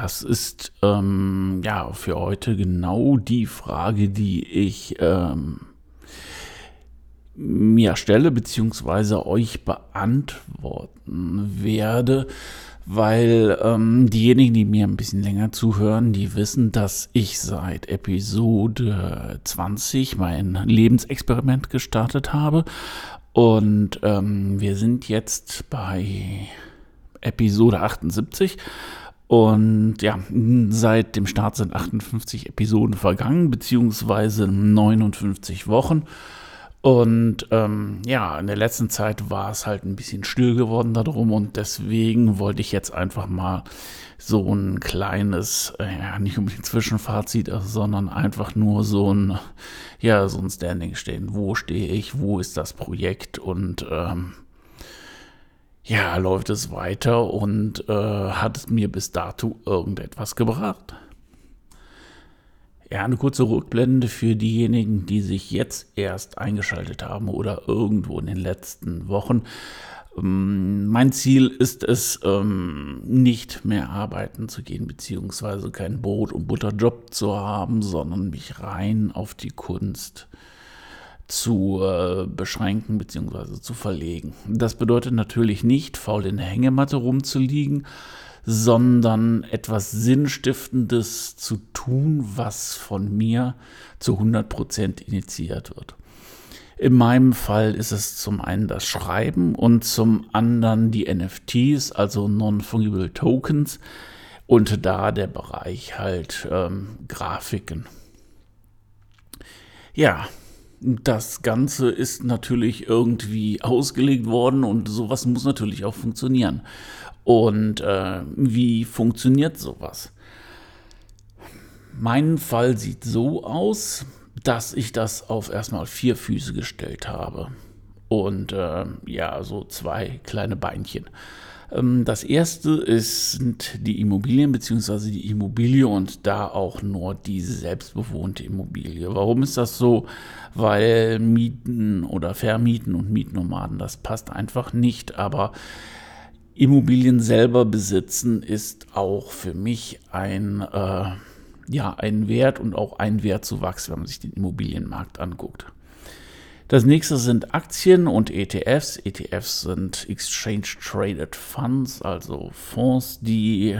Das ist ähm, ja für heute genau die Frage, die ich ähm, mir stelle, beziehungsweise euch beantworten werde, weil ähm, diejenigen, die mir ein bisschen länger zuhören, die wissen, dass ich seit Episode 20 mein Lebensexperiment gestartet habe. Und ähm, wir sind jetzt bei Episode 78 und ja, seit dem Start sind 58 Episoden vergangen, beziehungsweise 59 Wochen. Und ähm, ja, in der letzten Zeit war es halt ein bisschen still geworden darum und deswegen wollte ich jetzt einfach mal so ein kleines, äh, nicht unbedingt Zwischenfazit, sondern einfach nur so ein, ja, so ein Standing stehen. Wo stehe ich? Wo ist das Projekt? Und ähm, ja, läuft es weiter und äh, hat es mir bis dato irgendetwas gebracht? Ja, eine kurze Rückblende für diejenigen, die sich jetzt erst eingeschaltet haben oder irgendwo in den letzten Wochen. Ähm, mein Ziel ist es, ähm, nicht mehr arbeiten zu gehen, beziehungsweise keinen Brot- und Butterjob zu haben, sondern mich rein auf die Kunst zu äh, beschränken bzw. zu verlegen. Das bedeutet natürlich nicht, faul in der Hängematte rumzuliegen, sondern etwas Sinnstiftendes zu tun, was von mir zu 100% initiiert wird. In meinem Fall ist es zum einen das Schreiben und zum anderen die NFTs, also Non-Fungible Tokens, und da der Bereich halt ähm, Grafiken. Ja, das Ganze ist natürlich irgendwie ausgelegt worden und sowas muss natürlich auch funktionieren. Und äh, wie funktioniert sowas? Mein Fall sieht so aus, dass ich das auf erstmal vier Füße gestellt habe. Und äh, ja, so zwei kleine Beinchen. Ähm, das erste sind die Immobilien bzw. die Immobilie und da auch nur die selbstbewohnte Immobilie. Warum ist das so? Weil Mieten oder Vermieten und Mietnomaden, das passt einfach nicht. Aber Immobilien selber besitzen ist auch für mich ein, äh, ja, ein Wert und auch ein Wertzuwachs, wenn man sich den Immobilienmarkt anguckt. Das nächste sind Aktien und ETFs. ETFs sind Exchange Traded Funds, also Fonds, die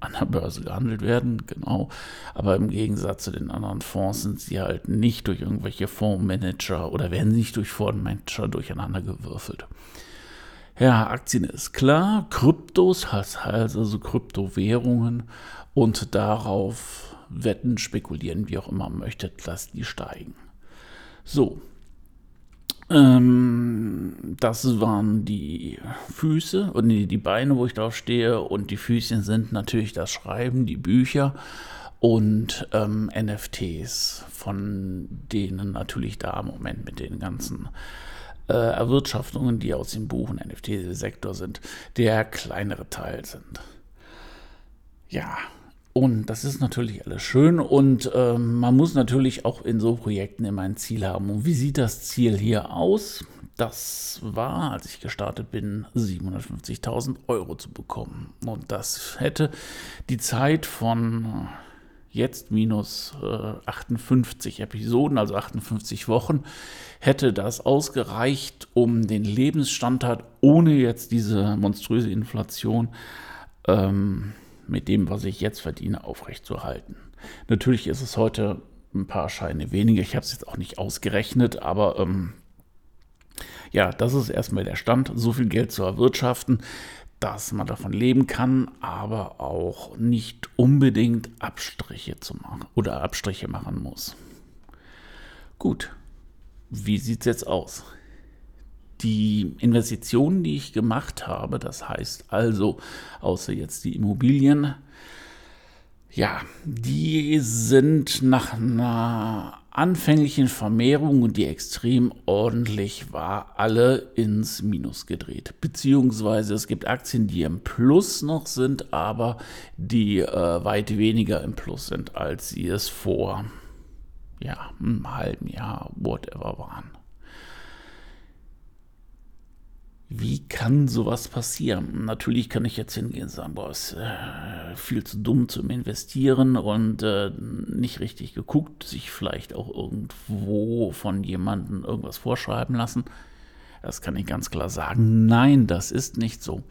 an der Börse gehandelt werden, genau. Aber im Gegensatz zu den anderen Fonds sind sie halt nicht durch irgendwelche Fondsmanager oder werden nicht durch Fondsmanager durcheinander gewürfelt. Ja, Aktien ist klar, Kryptos heißt also Kryptowährungen und darauf wetten, spekulieren, wie auch immer man möchte, dass die steigen. So, ähm, das waren die Füße und die, die Beine, wo ich drauf stehe. Und die Füßchen sind natürlich das Schreiben, die Bücher und ähm, NFTs, von denen natürlich da im Moment mit den ganzen äh, Erwirtschaftungen, die aus dem Buch- und NFT-Sektor sind, der kleinere Teil sind. Ja, und das ist natürlich alles schön und äh, man muss natürlich auch in so Projekten immer ein Ziel haben. Und wie sieht das Ziel hier aus? Das war, als ich gestartet bin, 750.000 Euro zu bekommen. Und das hätte die Zeit von jetzt minus äh, 58 Episoden, also 58 Wochen, hätte das ausgereicht, um den Lebensstandard ohne jetzt diese monströse Inflation ähm, mit dem, was ich jetzt verdiene, aufrechtzuerhalten. Natürlich ist es heute ein paar Scheine weniger. Ich habe es jetzt auch nicht ausgerechnet, aber ähm, ja, das ist erstmal der Stand, so viel Geld zu erwirtschaften, dass man davon leben kann, aber auch nicht unbedingt Abstriche zu machen oder Abstriche machen muss. Gut, wie sieht es jetzt aus? Die Investitionen, die ich gemacht habe, das heißt also, außer jetzt die Immobilien, Ja, die sind nach einer anfänglichen Vermehrung und die extrem ordentlich war, alle ins Minus gedreht. Beziehungsweise es gibt Aktien, die im Plus noch sind, aber die äh, weit weniger im Plus sind, als sie es vor ja, einem halben Jahr, whatever waren. Wie kann sowas passieren? Natürlich kann ich jetzt hingehen und sagen, boah, ist äh, viel zu dumm zum Investieren und äh, nicht richtig geguckt, sich vielleicht auch irgendwo von jemandem irgendwas vorschreiben lassen. Das kann ich ganz klar sagen. Nein, das ist nicht so.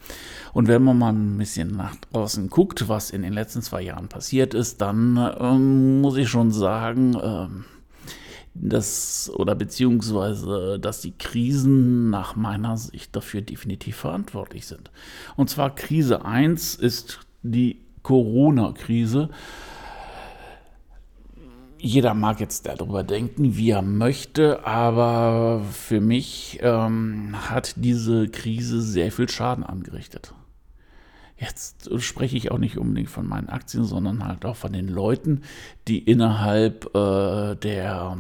Und wenn man mal ein bisschen nach draußen guckt, was in den letzten zwei Jahren passiert ist, dann ähm, muss ich schon sagen, ähm, dass oder beziehungsweise dass die Krisen nach meiner Sicht dafür definitiv verantwortlich sind. Und zwar Krise 1 ist die Corona-Krise. Jeder mag jetzt darüber denken, wie er möchte, aber für mich ähm, hat diese Krise sehr viel Schaden angerichtet. Jetzt spreche ich auch nicht unbedingt von meinen Aktien, sondern halt auch von den Leuten, die innerhalb äh, der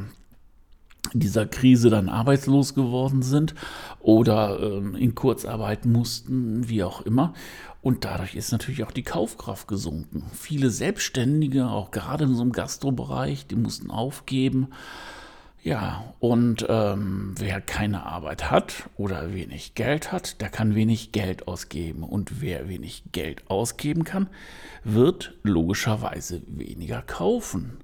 dieser Krise dann arbeitslos geworden sind oder ähm, in Kurzarbeit mussten, wie auch immer. Und dadurch ist natürlich auch die Kaufkraft gesunken. Viele Selbstständige, auch gerade in so einem Gastrobereich, die mussten aufgeben. Ja, und ähm, wer keine Arbeit hat oder wenig Geld hat, der kann wenig Geld ausgeben. Und wer wenig Geld ausgeben kann, wird logischerweise weniger kaufen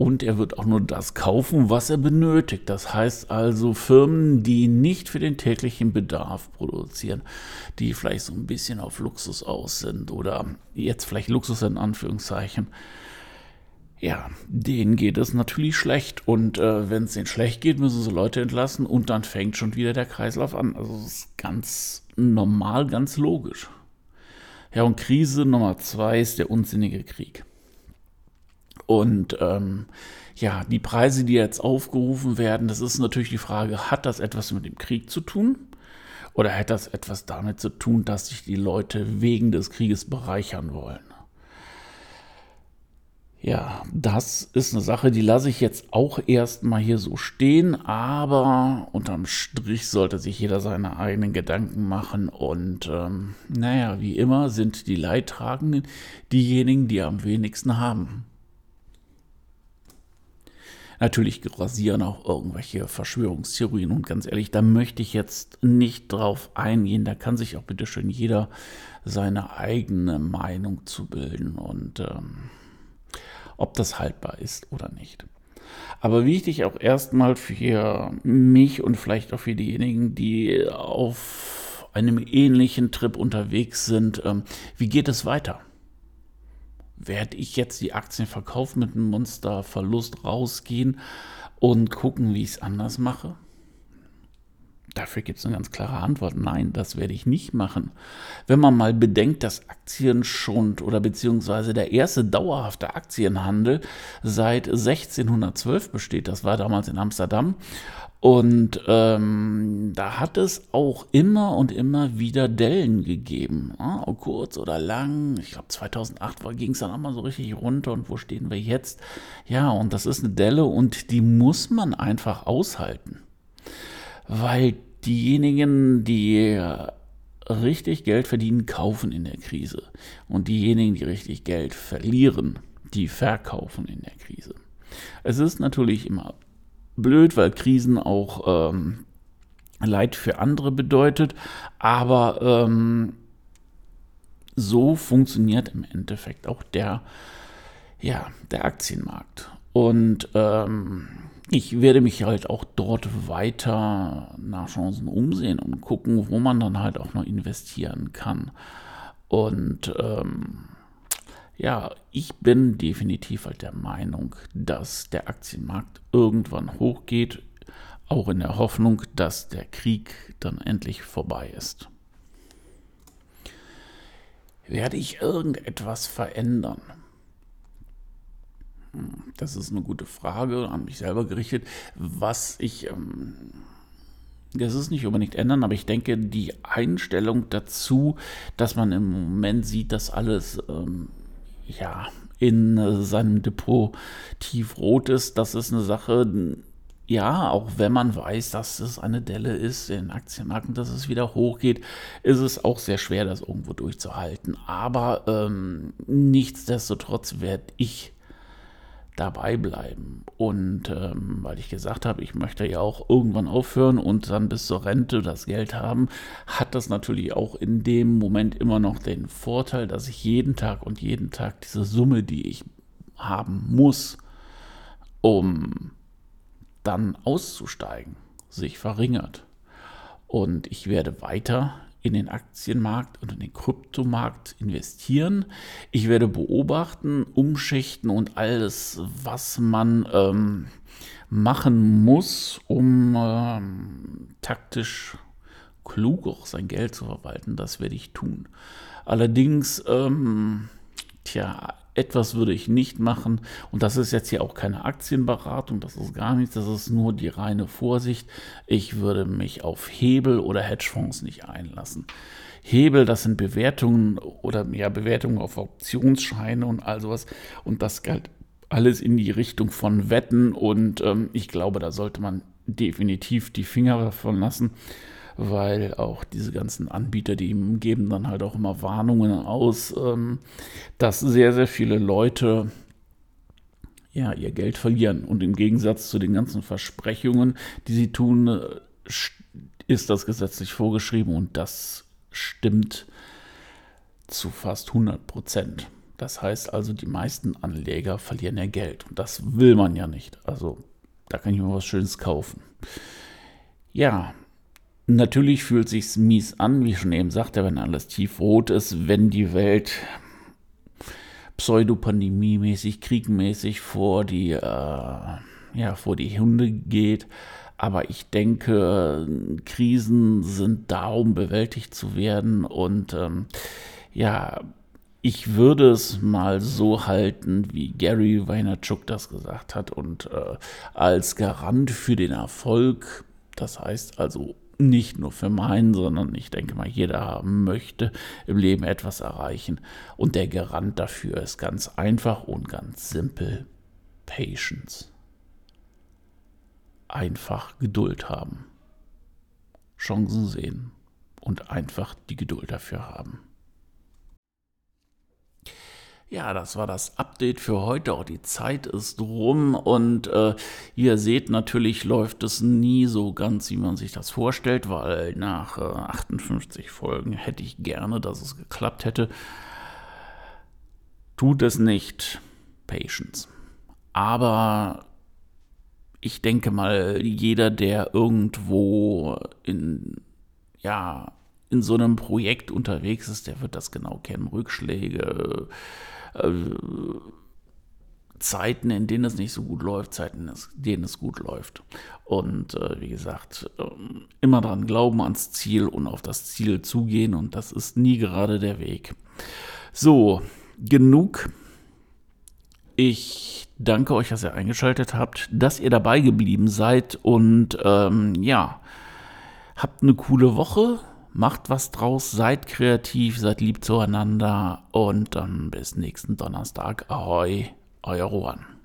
und er wird auch nur das kaufen, was er benötigt. Das heißt also Firmen, die nicht für den täglichen Bedarf produzieren, die vielleicht so ein bisschen auf Luxus aus sind oder jetzt vielleicht Luxus in Anführungszeichen. Ja, denen geht es natürlich schlecht. Und äh, wenn es denen schlecht geht, müssen sie Leute entlassen und dann fängt schon wieder der Kreislauf an. Also das ist ganz normal, ganz logisch. Ja, und Krise Nummer zwei ist der unsinnige Krieg. Und ähm, ja, die Preise, die jetzt aufgerufen werden, das ist natürlich die Frage, hat das etwas mit dem Krieg zu tun? Oder hat das etwas damit zu tun, dass sich die Leute wegen des Krieges bereichern wollen? Ja, das ist eine Sache, die lasse ich jetzt auch erstmal hier so stehen, aber unterm Strich sollte sich jeder seine eigenen Gedanken machen und ähm, naja, wie immer sind die Leidtragenden diejenigen, die am wenigsten haben. Natürlich rasieren auch irgendwelche Verschwörungstheorien und ganz ehrlich, da möchte ich jetzt nicht drauf eingehen. Da kann sich auch bitte schön jeder seine eigene Meinung zu bilden und ähm, ob das haltbar ist oder nicht. Aber wichtig auch erstmal für mich und vielleicht auch für diejenigen, die auf einem ähnlichen Trip unterwegs sind, ähm, wie geht es weiter? Werde ich jetzt die Aktien verkaufen mit einem Monsterverlust rausgehen und gucken, wie ich es anders mache? Dafür gibt es eine ganz klare Antwort. Nein, das werde ich nicht machen. Wenn man mal bedenkt, dass Aktienschund oder beziehungsweise der erste dauerhafte Aktienhandel seit 1612 besteht, das war damals in Amsterdam, und ähm, da hat es auch immer und immer wieder Dellen gegeben. Ja, kurz oder lang. Ich glaube, 2008 ging es dann auch mal so richtig runter. Und wo stehen wir jetzt? Ja, und das ist eine Delle und die muss man einfach aushalten. Weil diejenigen, die richtig Geld verdienen, kaufen in der Krise. Und diejenigen, die richtig Geld verlieren, die verkaufen in der Krise. Es ist natürlich immer blöd, weil Krisen auch ähm, Leid für andere bedeutet. Aber ähm, so funktioniert im Endeffekt auch der, ja, der Aktienmarkt. Und ähm, ich werde mich halt auch dort weiter nach Chancen umsehen und gucken, wo man dann halt auch noch investieren kann. Und ähm, ja, ich bin definitiv halt der Meinung, dass der Aktienmarkt irgendwann hochgeht, auch in der Hoffnung, dass der Krieg dann endlich vorbei ist. Werde ich irgendetwas verändern? Hm, das ist eine gute Frage an mich selber gerichtet. Was ich, ähm, das ist nicht unbedingt ändern, aber ich denke, die Einstellung dazu, dass man im Moment sieht, dass alles ähm, ja, in äh, seinem Depot tiefrot ist. Das ist eine Sache, ja, auch wenn man weiß, dass es eine Delle ist in Aktienmärkten, dass es wieder hochgeht, ist es auch sehr schwer, das irgendwo durchzuhalten. Aber ähm, nichtsdestotrotz werde ich dabei bleiben. Und ähm, weil ich gesagt habe, ich möchte ja auch irgendwann aufhören und dann bis zur Rente das Geld haben, hat das natürlich auch in dem Moment immer noch den Vorteil, dass ich jeden Tag und jeden Tag diese Summe, die ich haben muss, um dann auszusteigen, sich verringert. Und ich werde weiter in den Aktienmarkt und in den Kryptomarkt investieren. Ich werde beobachten, umschichten und alles, was man ähm, machen muss, um ähm, taktisch klug auch sein Geld zu verwalten. Das werde ich tun. Allerdings, ähm, tja, etwas würde ich nicht machen. Und das ist jetzt hier auch keine Aktienberatung, das ist gar nichts, das ist nur die reine Vorsicht. Ich würde mich auf Hebel oder Hedgefonds nicht einlassen. Hebel, das sind Bewertungen oder ja, Bewertungen auf Optionsscheine und all sowas. Und das galt alles in die Richtung von Wetten. Und ähm, ich glaube, da sollte man definitiv die Finger davon lassen weil auch diese ganzen Anbieter, die geben dann halt auch immer Warnungen aus, ähm, dass sehr, sehr viele Leute ja, ihr Geld verlieren. Und im Gegensatz zu den ganzen Versprechungen, die sie tun, äh, ist das gesetzlich vorgeschrieben und das stimmt zu fast 100 Prozent. Das heißt also, die meisten Anleger verlieren ja Geld und das will man ja nicht. Also da kann ich mir was Schönes kaufen. Ja, Natürlich fühlt sich's mies an, wie schon eben sagte, wenn alles tiefrot ist, wenn die Welt pseudopandemiemäßig, kriegmäßig vor die, äh, ja, vor die Hunde geht. Aber ich denke, Krisen sind da, um bewältigt zu werden. Und ähm, ja, ich würde es mal so halten, wie Gary Vaynerchuk das gesagt hat. Und äh, als Garant für den Erfolg, das heißt also nicht nur für meinen, sondern ich denke mal, jeder möchte im Leben etwas erreichen. Und der Garant dafür ist ganz einfach und ganz simpel Patience. Einfach Geduld haben. Chancen sehen und einfach die Geduld dafür haben. Ja, das war das Update für heute. Auch die Zeit ist rum und äh, ihr seht, natürlich läuft es nie so ganz, wie man sich das vorstellt, weil nach äh, 58 Folgen hätte ich gerne, dass es geklappt hätte. Tut es nicht. Patience. Aber ich denke mal, jeder, der irgendwo in, ja, in so einem Projekt unterwegs ist, der wird das genau kennen. Rückschläge, äh, Zeiten, in denen es nicht so gut läuft, Zeiten, in denen es gut läuft. Und äh, wie gesagt, äh, immer dran glauben ans Ziel und auf das Ziel zugehen und das ist nie gerade der Weg. So, genug. Ich danke euch, dass ihr eingeschaltet habt, dass ihr dabei geblieben seid und ähm, ja, habt eine coole Woche macht was draus, seid kreativ, seid lieb zueinander und dann bis nächsten Donnerstag. Ahoi, euer Rohan.